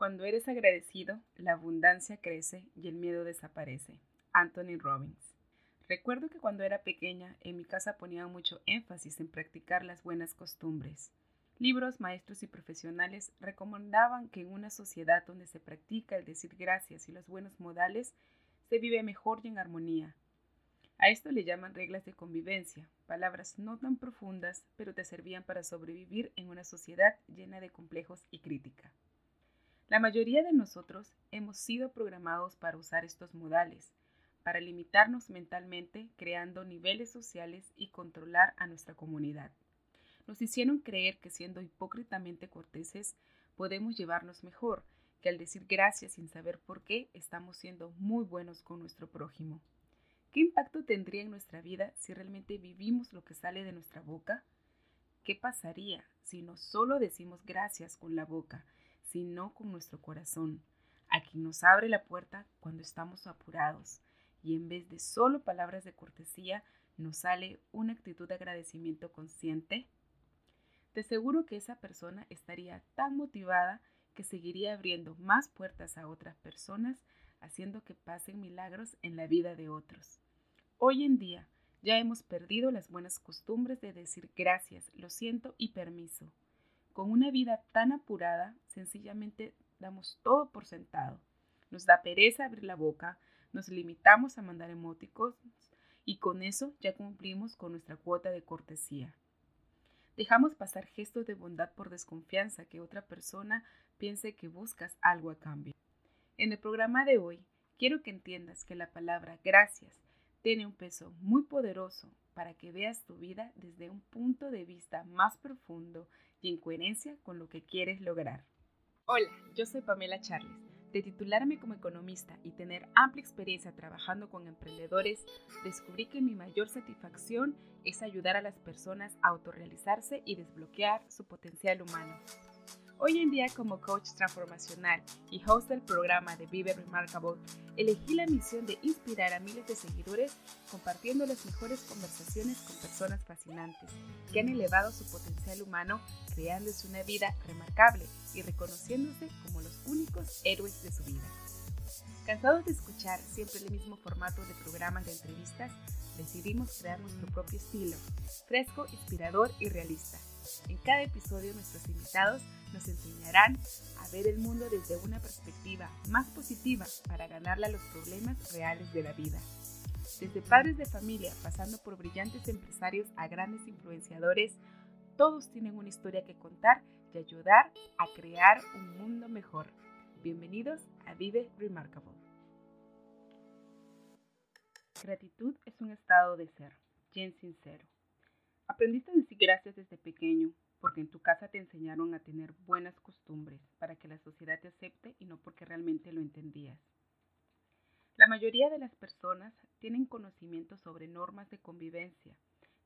Cuando eres agradecido, la abundancia crece y el miedo desaparece. Anthony Robbins. Recuerdo que cuando era pequeña en mi casa ponían mucho énfasis en practicar las buenas costumbres. Libros, maestros y profesionales recomendaban que en una sociedad donde se practica el decir gracias y los buenos modales, se vive mejor y en armonía. A esto le llaman reglas de convivencia, palabras no tan profundas, pero te servían para sobrevivir en una sociedad llena de complejos y crítica. La mayoría de nosotros hemos sido programados para usar estos modales, para limitarnos mentalmente, creando niveles sociales y controlar a nuestra comunidad. Nos hicieron creer que siendo hipócritamente corteses podemos llevarnos mejor, que al decir gracias sin saber por qué estamos siendo muy buenos con nuestro prójimo. ¿Qué impacto tendría en nuestra vida si realmente vivimos lo que sale de nuestra boca? ¿Qué pasaría si no solo decimos gracias con la boca, sino con nuestro corazón, a quien nos abre la puerta cuando estamos apurados, y en vez de solo palabras de cortesía, nos sale una actitud de agradecimiento consciente? De seguro que esa persona estaría tan motivada que seguiría abriendo más puertas a otras personas, haciendo que pasen milagros en la vida de otros. Hoy en día ya hemos perdido las buenas costumbres de decir gracias, lo siento y permiso. Con una vida tan apurada, sencillamente damos todo por sentado. Nos da pereza abrir la boca, nos limitamos a mandar emóticos y con eso ya cumplimos con nuestra cuota de cortesía. Dejamos pasar gestos de bondad por desconfianza que otra persona piense que buscas algo a cambio. En el programa de hoy, quiero que entiendas que la palabra gracias tiene un peso muy poderoso para que veas tu vida desde un punto de vista más profundo y en coherencia con lo que quieres lograr. Hola, yo soy Pamela Charles. De titularme como economista y tener amplia experiencia trabajando con emprendedores, descubrí que mi mayor satisfacción es ayudar a las personas a autorrealizarse y desbloquear su potencial humano. Hoy en día como coach transformacional y host del programa de Vive Remarkable, elegí la misión de inspirar a miles de seguidores compartiendo las mejores conversaciones con personas fascinantes que han elevado su potencial humano creándose una vida remarcable y reconociéndose como los únicos héroes de su vida. Cansados de escuchar siempre el mismo formato de programas de entrevistas, decidimos crear nuestro propio estilo, fresco, inspirador y realista. En cada episodio nuestros invitados nos enseñarán a ver el mundo desde una perspectiva más positiva para ganarle a los problemas reales de la vida. Desde padres de familia, pasando por brillantes empresarios a grandes influenciadores, todos tienen una historia que contar y ayudar a crear un mundo mejor. Bienvenidos a Vive Remarkable. Gratitud es un estado de ser, bien sincero. Aprendiste a decir gracias desde pequeño porque en tu casa te enseñaron a tener buenas costumbres para que la sociedad te acepte y no porque realmente lo entendías. La mayoría de las personas tienen conocimiento sobre normas de convivencia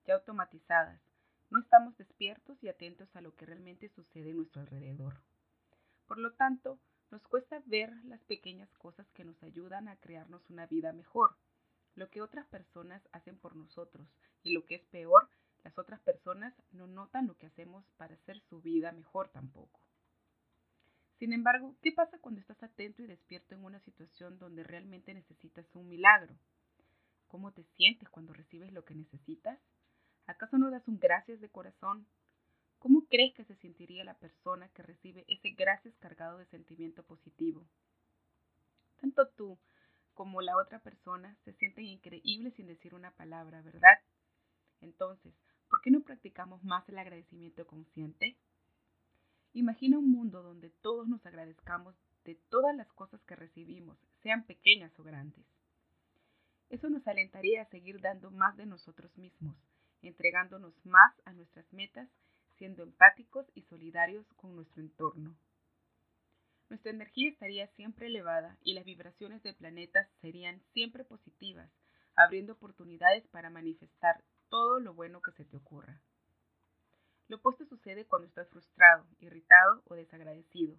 ya automatizadas. No estamos despiertos y atentos a lo que realmente sucede en nuestro alrededor. Por lo tanto, nos cuesta ver las pequeñas cosas que nos ayudan a crearnos una vida mejor, lo que otras personas hacen por nosotros y lo que es peor, las otras personas no notan lo que hacemos para hacer su vida mejor tampoco. Sin embargo, ¿qué pasa cuando estás atento y despierto en una situación donde realmente necesitas un milagro? ¿Cómo te sientes cuando recibes lo que necesitas? ¿Acaso no das un gracias de corazón? ¿Cómo crees que se sentiría la persona que recibe ese gracias cargado de sentimiento positivo? Tanto tú como la otra persona se sienten increíbles sin decir una palabra, ¿verdad? Entonces, ¿Por qué no practicamos más el agradecimiento consciente? Imagina un mundo donde todos nos agradezcamos de todas las cosas que recibimos, sean pequeñas o grandes. Eso nos alentaría a seguir dando más de nosotros mismos, entregándonos más a nuestras metas, siendo empáticos y solidarios con nuestro entorno. Nuestra energía estaría siempre elevada y las vibraciones del planeta serían siempre positivas, abriendo oportunidades para manifestar todo lo bueno que se te ocurra. Lo opuesto sucede cuando estás frustrado, irritado o desagradecido.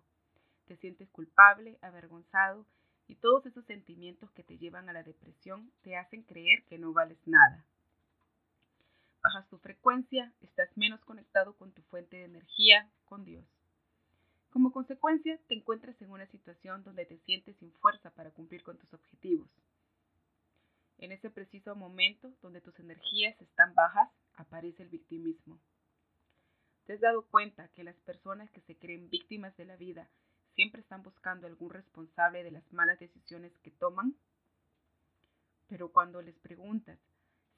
Te sientes culpable, avergonzado y todos esos sentimientos que te llevan a la depresión te hacen creer que no vales nada. Bajas tu frecuencia, estás menos conectado con tu fuente de energía, con Dios. Como consecuencia, te encuentras en una situación donde te sientes sin fuerza para cumplir con tus objetivos. En ese preciso momento donde tus energías están bajas, aparece el victimismo. ¿Te has dado cuenta que las personas que se creen víctimas de la vida siempre están buscando algún responsable de las malas decisiones que toman? Pero cuando les preguntas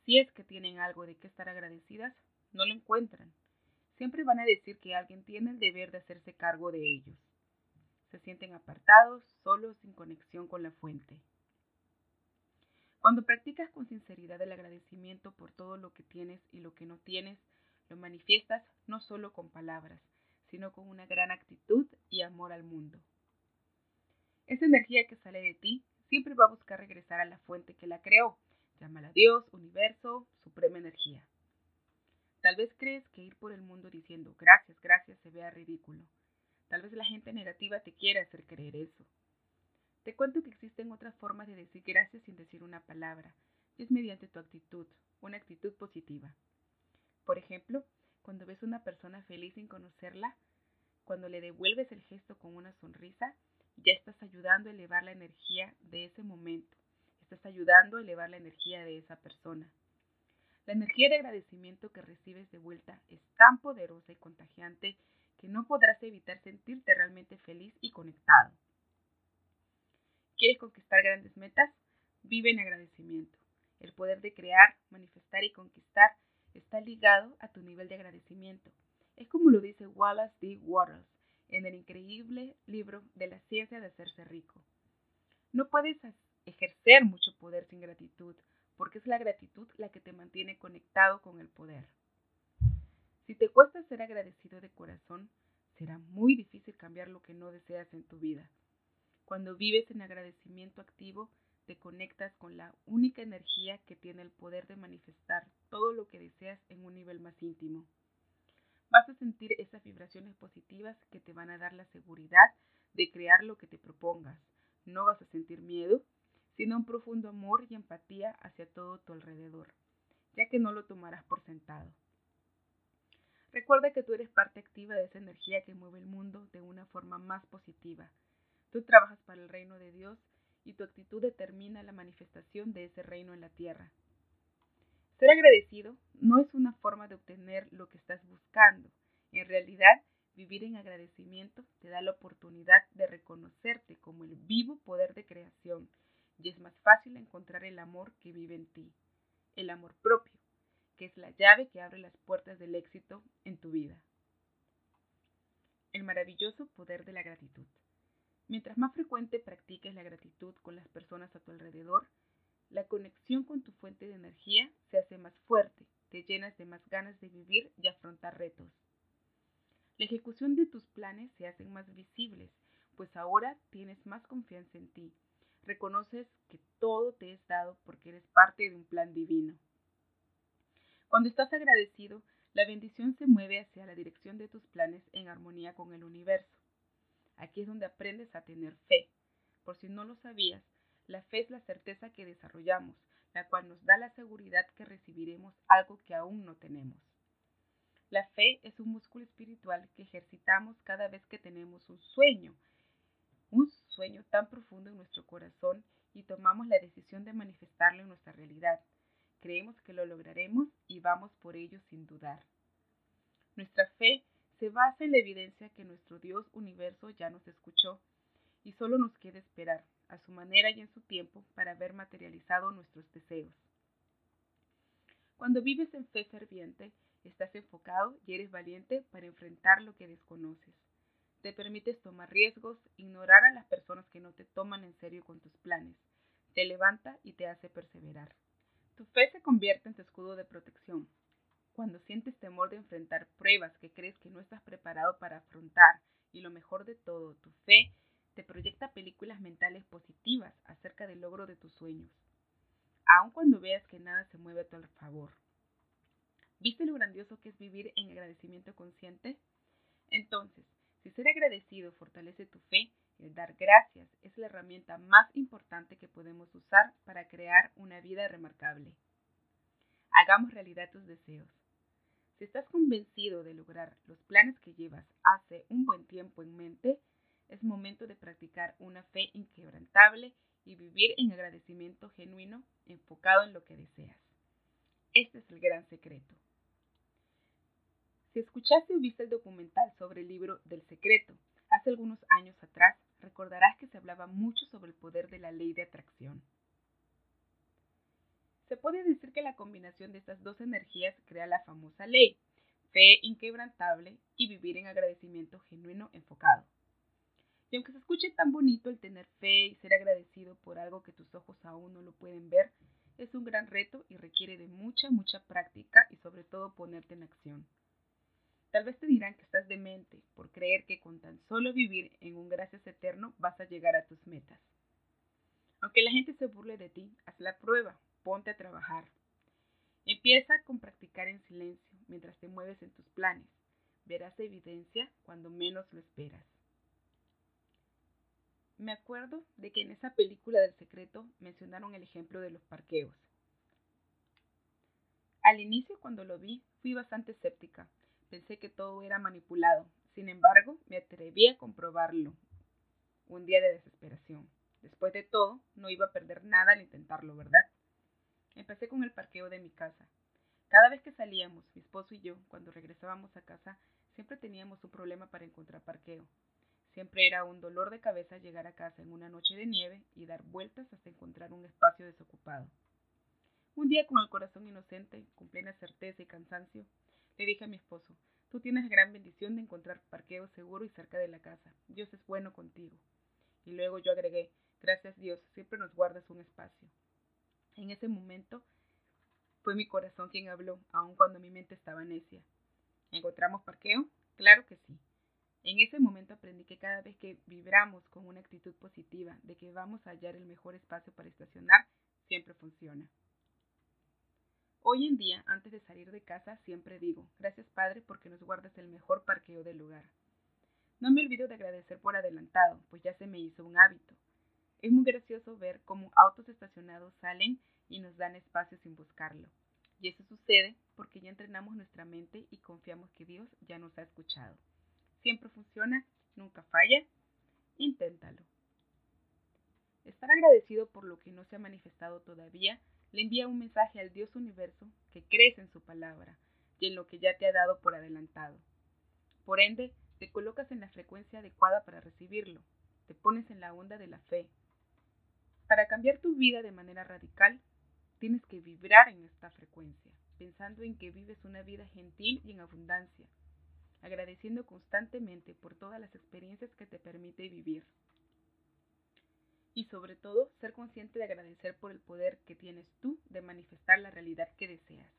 si es que tienen algo de qué estar agradecidas, no lo encuentran. Siempre van a decir que alguien tiene el deber de hacerse cargo de ellos. Se sienten apartados, solos, sin conexión con la fuente. Cuando practicas con sinceridad el agradecimiento por todo lo que tienes y lo que no tienes, lo manifiestas no solo con palabras, sino con una gran actitud y amor al mundo. Esa energía que sale de ti siempre va a buscar regresar a la fuente que la creó, Llámala Dios, universo, suprema energía. Tal vez crees que ir por el mundo diciendo gracias, gracias se vea ridículo. Tal vez la gente negativa te quiera hacer creer eso. Te cuento que existen otras formas de decir gracias sin decir una palabra, y es mediante tu actitud, una actitud positiva. Por ejemplo, cuando ves a una persona feliz sin conocerla, cuando le devuelves el gesto con una sonrisa, ya estás ayudando a elevar la energía de ese momento estás ayudando a elevar la energía de esa persona. La energía de agradecimiento que recibes de vuelta es tan poderosa y contagiante que no podrás evitar sentirte realmente feliz y conectado. ¿Quieres conquistar grandes metas? Vive en agradecimiento. El poder de crear, manifestar y conquistar está ligado a tu nivel de agradecimiento. Es como lo dice Wallace D. Waters en el increíble libro de la ciencia de hacerse rico. No puedes ejercer mucho poder sin gratitud, porque es la gratitud la que te mantiene conectado con el poder. Si te cuesta ser agradecido de corazón, será muy difícil cambiar lo que no deseas en tu vida. Cuando vives en agradecimiento activo, te conectas con la única energía que tiene el poder de manifestar todo lo que deseas en un nivel más íntimo. Vas a sentir esas vibraciones positivas que te van a dar la seguridad de crear lo que te propongas. No vas a sentir miedo, sino un profundo amor y empatía hacia todo tu alrededor, ya que no lo tomarás por sentado. Recuerda que tú eres parte activa de esa energía que mueve el mundo de una forma más positiva. Tú trabajas para el reino de Dios y tu actitud determina la manifestación de ese reino en la tierra. Ser agradecido no es una forma de obtener lo que estás buscando. En realidad, vivir en agradecimiento te da la oportunidad de reconocerte como el vivo poder de creación y es más fácil encontrar el amor que vive en ti, el amor propio, que es la llave que abre las puertas del éxito en tu vida. El maravilloso poder de la gratitud. Mientras más frecuente practiques la gratitud con las personas a tu alrededor, la conexión con tu fuente de energía se hace más fuerte, te llenas de más ganas de vivir y afrontar retos. La ejecución de tus planes se hacen más visibles, pues ahora tienes más confianza en ti reconoces que todo te es dado porque eres parte de un plan divino. Cuando estás agradecido, la bendición se mueve hacia la dirección de tus planes en armonía con el universo. Aquí es donde aprendes a tener fe. Por si no lo sabías, la fe es la certeza que desarrollamos, la cual nos da la seguridad que recibiremos algo que aún no tenemos. La fe es un músculo espiritual que ejercitamos cada vez que tenemos un sueño, un sueño tan profundo en nuestro corazón y tomamos la decisión de manifestarlo en nuestra realidad. Creemos que lo lograremos y vamos por ello sin dudar. Nuestra fe se basa en la evidencia que nuestro Dios universo ya nos escuchó y solo nos queda esperar, a su manera y en su tiempo, para ver materializado nuestros deseos. Cuando vives en fe ferviente, estás enfocado y eres valiente para enfrentar lo que desconoces. Te permites tomar riesgos, ignorar a las personas que no te toman en serio con tus planes. Te levanta y te hace perseverar. Tu fe se convierte en tu escudo de protección. Cuando sientes temor de enfrentar pruebas que crees que no estás preparado para afrontar y lo mejor de todo, tu fe te proyecta películas mentales positivas acerca del logro de tus sueños, aun cuando veas que nada se mueve a tu favor. ¿Viste lo grandioso que es vivir en agradecimiento consciente? Entonces, si ser agradecido fortalece tu fe, el dar gracias es la herramienta más importante que podemos usar para crear una vida remarcable. Hagamos realidad tus deseos. Si estás convencido de lograr los planes que llevas hace un buen tiempo en mente, es momento de practicar una fe inquebrantable y vivir en agradecimiento genuino enfocado en lo que deseas. Este es el gran secreto. Si escuchaste o viste el documental sobre el libro del secreto hace algunos años atrás, recordarás que se hablaba mucho sobre el poder de la ley de atracción. Se puede decir que la combinación de estas dos energías crea la famosa ley, fe inquebrantable y vivir en agradecimiento genuino enfocado. Y aunque se escuche tan bonito el tener fe y ser agradecido por algo que tus ojos aún no lo pueden ver, es un gran reto y requiere de mucha, mucha práctica y sobre todo ponerte en acción. Tal vez te dirán que estás demente por creer que con tan solo vivir en un gracias eterno vas a llegar a tus metas. Aunque la gente se burle de ti, haz la prueba, ponte a trabajar. Empieza con practicar en silencio mientras te mueves en tus planes. Verás evidencia cuando menos lo esperas. Me acuerdo de que en esa película del secreto mencionaron el ejemplo de los parqueos. Al inicio cuando lo vi fui bastante escéptica. Pensé que todo era manipulado. Sin embargo, me atreví a comprobarlo. Un día de desesperación. Después de todo, no iba a perder nada al intentarlo, ¿verdad? Empecé con el parqueo de mi casa. Cada vez que salíamos, mi esposo y yo, cuando regresábamos a casa, siempre teníamos un problema para encontrar parqueo. Siempre era un dolor de cabeza llegar a casa en una noche de nieve y dar vueltas hasta encontrar un espacio desocupado. Un día con el corazón inocente, con plena certeza y cansancio, le dije a mi esposo, tú tienes gran bendición de encontrar parqueo seguro y cerca de la casa. Dios es bueno contigo. Y luego yo agregué, gracias Dios, siempre nos guardas un espacio. En ese momento fue mi corazón quien habló, aun cuando mi mente estaba necia. ¿Encontramos parqueo? Claro que sí. En ese momento aprendí que cada vez que vibramos con una actitud positiva de que vamos a hallar el mejor espacio para estacionar, siempre funciona. Hoy en día, antes de salir de casa, siempre digo, gracias Padre porque nos guardas el mejor parqueo del lugar. No me olvido de agradecer por adelantado, pues ya se me hizo un hábito. Es muy gracioso ver cómo autos estacionados salen y nos dan espacio sin buscarlo. Y eso sucede porque ya entrenamos nuestra mente y confiamos que Dios ya nos ha escuchado. Siempre funciona, nunca falla. Inténtalo. Estar agradecido por lo que no se ha manifestado todavía le envía un mensaje al Dios universo que crees en su palabra y en lo que ya te ha dado por adelantado. Por ende, te colocas en la frecuencia adecuada para recibirlo, te pones en la onda de la fe. Para cambiar tu vida de manera radical, tienes que vibrar en esta frecuencia, pensando en que vives una vida gentil y en abundancia, agradeciendo constantemente por todas las experiencias que te permite vivir. Y sobre todo, ser consciente de agradecer por el poder que tienes tú de manifestar la realidad que deseas.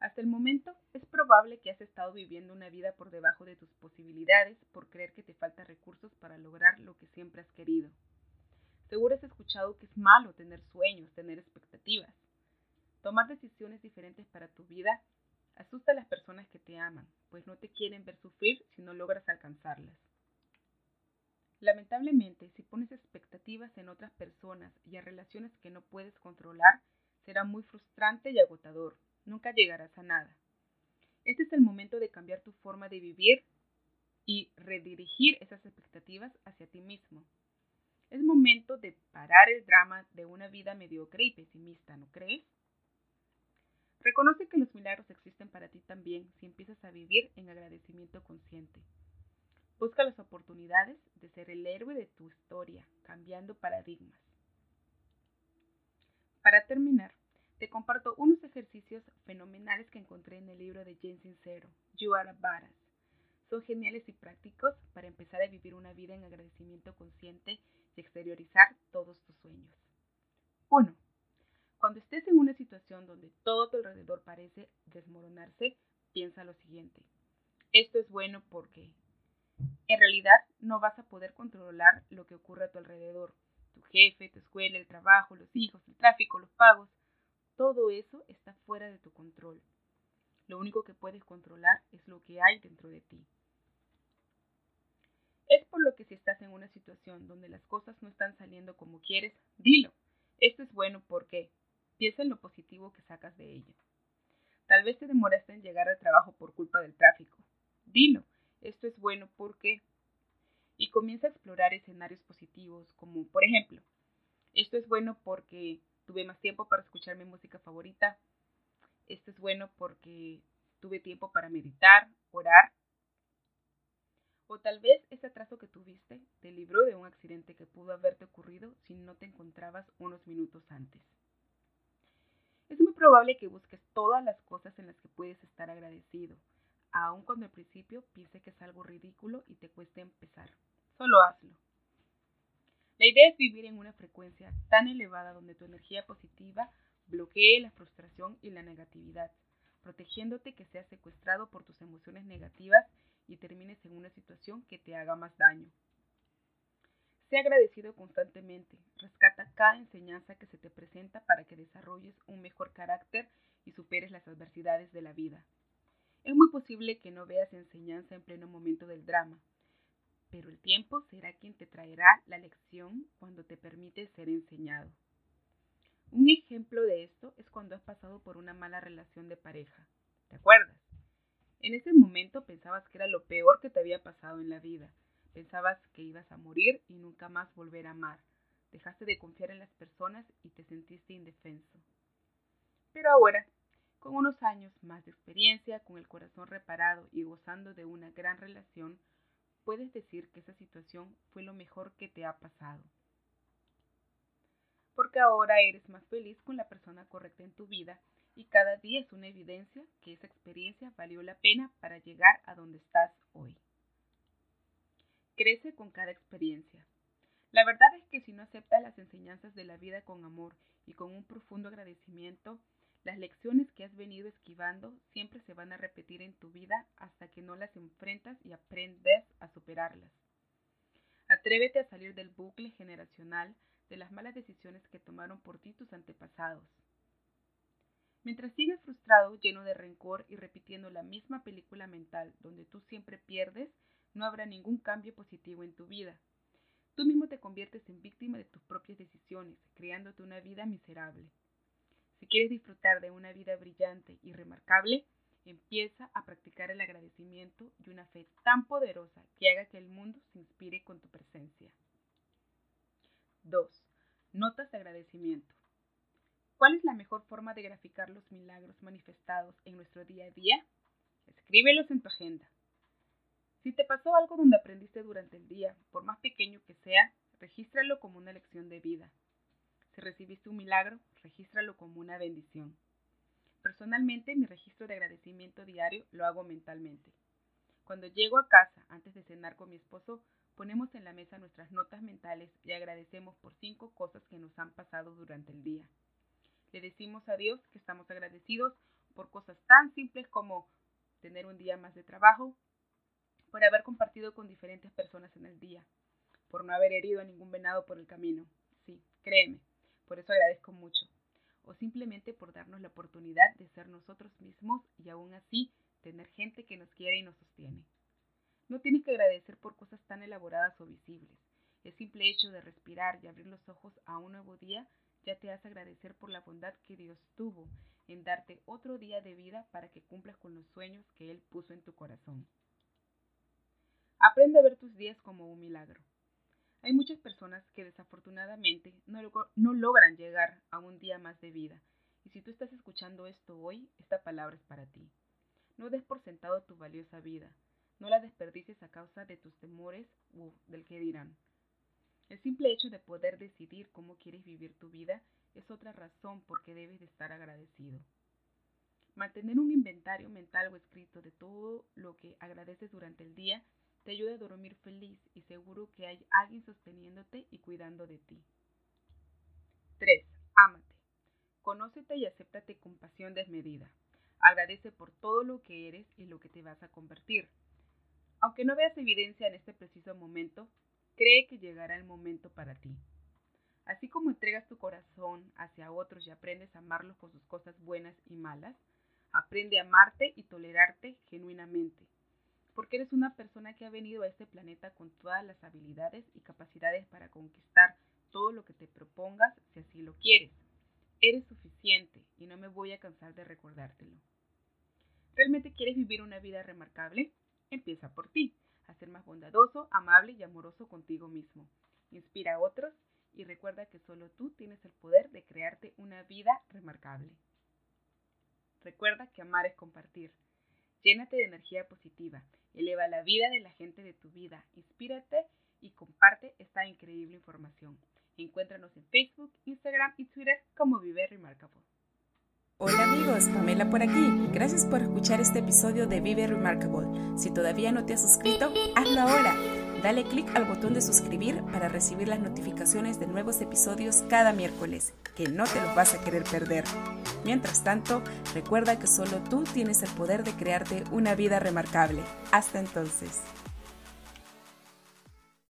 Hasta el momento, es probable que has estado viviendo una vida por debajo de tus posibilidades por creer que te faltan recursos para lograr lo que siempre has querido. Seguro has escuchado que es malo tener sueños, tener expectativas. Tomar decisiones diferentes para tu vida asusta a las personas que te aman, pues no te quieren ver sufrir si no logras alcanzarlas. Lamentablemente, si pones expectativas en otras personas y a relaciones que no puedes controlar, será muy frustrante y agotador. Nunca llegarás a nada. Este es el momento de cambiar tu forma de vivir y redirigir esas expectativas hacia ti mismo. Es momento de parar el drama de una vida mediocre y pesimista, ¿no crees? Reconoce que los milagros existen para ti también si empiezas a vivir en agradecimiento consciente. Busca las oportunidades de ser el héroe de tu historia, cambiando paradigmas. Para terminar, te comparto unos ejercicios fenomenales que encontré en el libro de Jane Sincero, You Are a. Son geniales y prácticos para empezar a vivir una vida en agradecimiento consciente y exteriorizar todos tus sueños. 1. Cuando estés en una situación donde todo tu alrededor parece desmoronarse, piensa lo siguiente. Esto es bueno porque en realidad no vas a poder controlar lo que ocurre a tu alrededor. Tu jefe, tu escuela, el trabajo, los hijos, el tráfico, los pagos. Todo eso está fuera de tu control. Lo único que puedes controlar es lo que hay dentro de ti. Es por lo que si estás en una situación donde las cosas no están saliendo como quieres, dilo. Esto es bueno porque piensa en lo positivo que sacas de ello. Tal vez te demoraste en llegar al trabajo por culpa del tráfico. Dilo, esto es bueno porque... Y comienza a explorar escenarios positivos, como por ejemplo, esto es bueno porque tuve más tiempo para escuchar mi música favorita. Esto es bueno porque tuve tiempo para meditar, orar. O tal vez ese atraso que tuviste te libró de un accidente que pudo haberte ocurrido si no te encontrabas unos minutos antes. Es muy probable que busques todas las cosas en las que puedes estar agradecido, aun cuando al principio piense que es algo ridículo y te cueste empezar. Solo hazlo. La idea es vivir en una frecuencia tan elevada donde tu energía positiva bloquee la frustración y la negatividad, protegiéndote que seas secuestrado por tus emociones negativas y termines en una situación que te haga más daño. Sé agradecido constantemente, rescata cada enseñanza que se te presenta para que desarrolles un mejor carácter y superes las adversidades de la vida. Es muy posible que no veas enseñanza en pleno momento del drama, pero el tiempo será quien te traerá la lección cuando te permite ser enseñado. Un ejemplo de esto es cuando has pasado por una mala relación de pareja. ¿Te acuerdas? En ese momento pensabas que era lo peor que te había pasado en la vida. Pensabas que ibas a morir y nunca más volver a amar. Dejaste de confiar en las personas y te sentiste indefenso. Pero ahora, con unos años más de experiencia, con el corazón reparado y gozando de una gran relación, puedes decir que esa situación fue lo mejor que te ha pasado. Porque ahora eres más feliz con la persona correcta en tu vida y cada día es una evidencia que esa experiencia valió la pena para llegar a donde estás hoy. Crece con cada experiencia. La verdad es que si no aceptas las enseñanzas de la vida con amor y con un profundo agradecimiento, las lecciones que has venido esquivando siempre se van a repetir en tu vida hasta que no las enfrentas y aprendes a superarlas. Atrévete a salir del bucle generacional de las malas decisiones que tomaron por ti tus antepasados. Mientras sigas frustrado, lleno de rencor y repitiendo la misma película mental donde tú siempre pierdes, no habrá ningún cambio positivo en tu vida. Tú mismo te conviertes en víctima de tus propias decisiones, creándote una vida miserable. Si quieres disfrutar de una vida brillante y remarcable, empieza a practicar el agradecimiento y una fe tan poderosa que haga que el mundo se inspire con tu presencia. 2. Notas de agradecimiento. ¿Cuál es la mejor forma de graficar los milagros manifestados en nuestro día a día? Escríbelos en tu agenda. Si te pasó algo donde aprendiste durante el día, por más pequeño que sea, regístralo como una lección de vida. Si recibiste un milagro, regístralo como una bendición. Personalmente, mi registro de agradecimiento diario lo hago mentalmente. Cuando llego a casa, antes de cenar con mi esposo, ponemos en la mesa nuestras notas mentales y agradecemos por cinco cosas que nos han pasado durante el día. Le decimos a Dios que estamos agradecidos por cosas tan simples como tener un día más de trabajo, por haber compartido con diferentes personas en el día, por no haber herido a ningún venado por el camino. Sí, créeme, por eso agradezco mucho. O simplemente por darnos la oportunidad de ser nosotros mismos y aún así tener gente que nos quiere y nos sostiene. No tienes que agradecer por cosas tan elaboradas o visibles. El simple hecho de respirar y abrir los ojos a un nuevo día ya te hace agradecer por la bondad que Dios tuvo en darte otro día de vida para que cumplas con los sueños que Él puso en tu corazón. Aprende a ver tus días como un milagro. Hay muchas personas que desafortunadamente no, no, logran llegar a un día más de vida. Y si tú estás escuchando esto hoy, esta palabra es para ti. No des por sentado tu valiosa vida. No la desperdicies a causa de tus temores o del que dirán. El simple hecho de poder decidir cómo quieres vivir tu vida es otra razón por qué debes de estar agradecido. Mantener un inventario mental o escrito de todo lo que agradeces durante el día te ayuda a dormir feliz y seguro que hay alguien sosteniéndote y cuidando de ti. 3. Ámate. Conócete y acéptate con pasión desmedida. Agradece por todo lo que eres y lo que te vas a convertir. Aunque no veas evidencia en este preciso momento, cree que llegará el momento para ti. Así como entregas tu corazón hacia otros y aprendes a amarlos con sus cosas buenas y malas, aprende a amarte y tolerarte genuinamente porque eres una persona que ha venido a este planeta con todas las habilidades y capacidades para conquistar todo lo que te propongas si así lo quieres. Eres suficiente y no me voy a cansar de recordártelo. ¿Realmente quieres vivir una vida remarcable? Empieza por ti, a ser más bondadoso, amable y amoroso contigo mismo. Inspira a otros y recuerda que solo tú tienes el poder de crearte una vida remarcable. Recuerda que amar es compartir. Llénate de energía positiva, eleva la vida de la gente de tu vida, inspírate y comparte esta increíble información. Encuéntranos en Facebook, Instagram y Twitter como Vive Remarkable. Hola amigos, Pamela por aquí. Gracias por escuchar este episodio de Vive Remarkable. Si todavía no te has suscrito, hazlo ahora. Dale clic al botón de suscribir para recibir las notificaciones de nuevos episodios cada miércoles, que no te los vas a querer perder. Mientras tanto, recuerda que solo tú tienes el poder de crearte una vida remarcable. Hasta entonces.